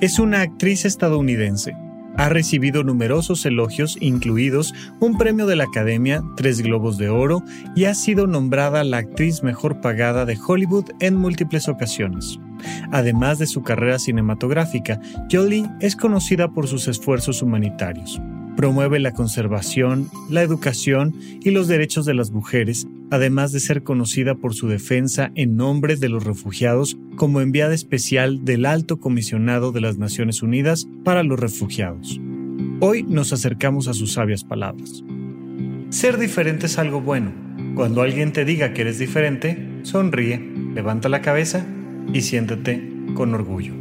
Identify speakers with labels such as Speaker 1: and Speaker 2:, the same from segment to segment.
Speaker 1: es una actriz estadounidense. Ha recibido numerosos elogios, incluidos un premio de la Academia, tres Globos de Oro, y ha sido nombrada la actriz mejor pagada de Hollywood en múltiples ocasiones. Además de su carrera cinematográfica, Jolie es conocida por sus esfuerzos humanitarios. Promueve la conservación, la educación y los derechos de las mujeres, además de ser conocida por su defensa en nombre de los refugiados como enviada especial del Alto Comisionado de las Naciones Unidas para los Refugiados. Hoy nos acercamos a sus sabias palabras. Ser diferente es algo bueno. Cuando alguien te diga que eres diferente, sonríe, levanta la cabeza y siéntete con orgullo.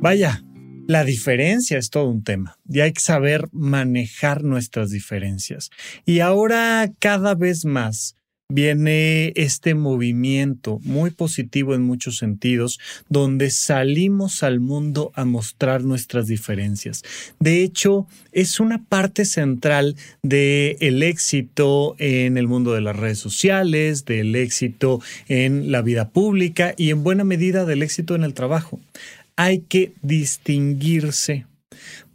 Speaker 1: Vaya, la diferencia es todo un tema y hay que saber manejar nuestras diferencias. Y ahora cada vez más viene este movimiento muy positivo en muchos sentidos, donde salimos al mundo a mostrar nuestras diferencias. De hecho, es una parte central del el éxito en el mundo de las redes sociales, del éxito en la vida pública y en buena medida del éxito en el trabajo hay que distinguirse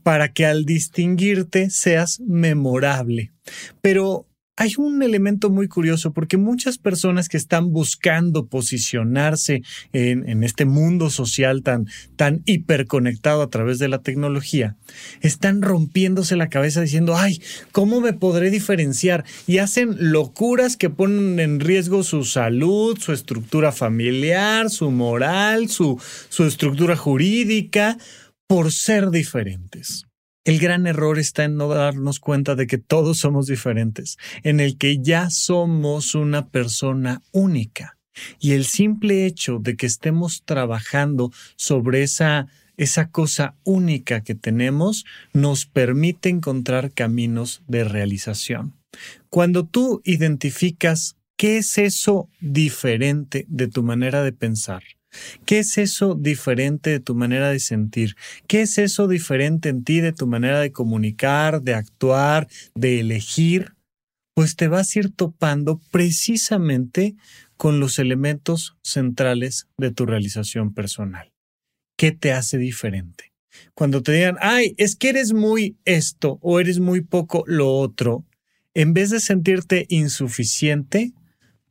Speaker 1: para que al distinguirte seas memorable. Pero hay un elemento muy curioso porque muchas personas que están buscando posicionarse en, este mundo social tan, tan hiperconectado a través de la tecnología, están rompiéndose la cabeza diciendo, ay, ¿cómo me podré diferenciar? Y hacen locuras que ponen en riesgo su salud, su estructura familiar, su moral, su, su estructura jurídica, por ser diferentes. El gran error está en no darnos cuenta de que todos somos diferentes, en el que ya somos una persona única. Y el simple hecho de que estemos trabajando sobre esa, esa cosa única que tenemos nos permite encontrar caminos de realización. Cuando tú identificas qué es eso diferente de tu manera de pensar, ¿Qué es eso diferente de tu manera de sentir? ¿Qué es eso diferente en ti de tu manera de comunicar, de actuar, de elegir? Pues te vas a ir topando precisamente con los elementos centrales de tu realización personal. ¿Qué te hace diferente? Cuando te digan, ay, es que eres muy esto o eres muy poco lo otro, en vez de sentirte insuficiente,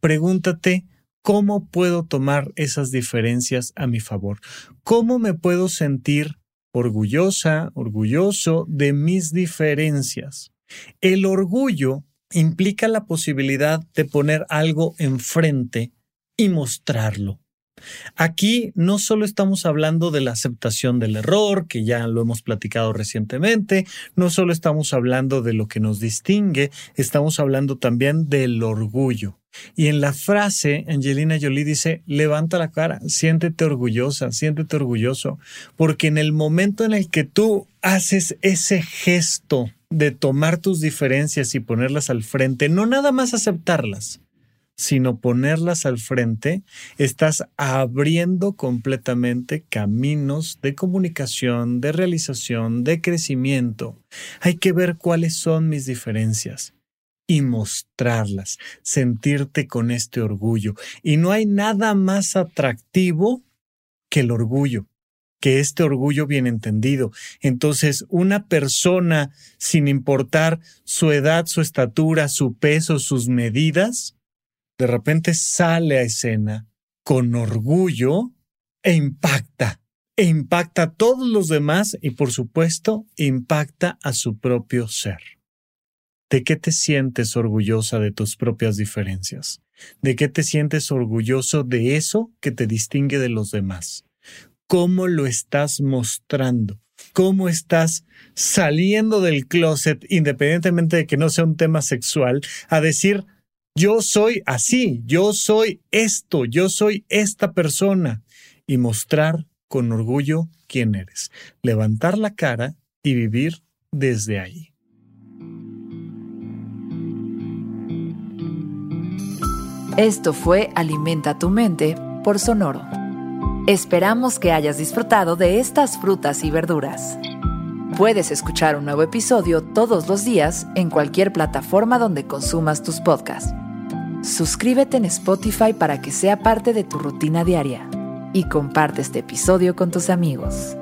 Speaker 1: pregúntate, ¿Cómo puedo tomar esas diferencias a mi favor? ¿Cómo me puedo sentir orgullosa, orgulloso de mis diferencias? El orgullo implica la posibilidad de poner algo enfrente y mostrarlo. Aquí no solo estamos hablando de la aceptación del error, que ya lo hemos platicado recientemente, no solo estamos hablando de lo que nos distingue, estamos hablando también del orgullo. Y en la frase, Angelina Jolie dice, levanta la cara, siéntete orgullosa, siéntete orgulloso, porque en el momento en el que tú haces ese gesto de tomar tus diferencias y ponerlas al frente, no nada más aceptarlas, sino ponerlas al frente, estás abriendo completamente caminos de comunicación, de realización, de crecimiento. Hay que ver cuáles son mis diferencias y mostrarlas, sentirte con este orgullo. Y no hay nada más atractivo que el orgullo, que este orgullo bien entendido. Entonces, una persona, sin importar su edad, su estatura, su peso, sus medidas, de repente sale a escena con orgullo e impacta, e impacta a todos los demás y por supuesto impacta a su propio ser. ¿De qué te sientes orgullosa de tus propias diferencias? ¿De qué te sientes orgulloso de eso que te distingue de los demás? ¿Cómo lo estás mostrando? ¿Cómo estás saliendo del closet, independientemente de que no sea un tema sexual, a decir, yo soy así, yo soy esto, yo soy esta persona, y mostrar con orgullo quién eres, levantar la cara y vivir desde ahí.
Speaker 2: Esto fue Alimenta tu mente por Sonoro. Esperamos que hayas disfrutado de estas frutas y verduras. Puedes escuchar un nuevo episodio todos los días en cualquier plataforma donde consumas tus podcasts. Suscríbete en Spotify para que sea parte de tu rutina diaria y comparte este episodio con tus amigos.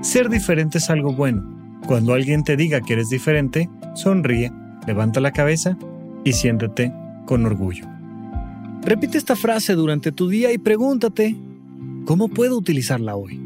Speaker 1: Ser diferente es algo bueno. Cuando alguien te diga que eres diferente, sonríe, levanta la cabeza y siéntete con orgullo. Repite esta frase durante tu día y pregúntate, ¿cómo puedo utilizarla hoy?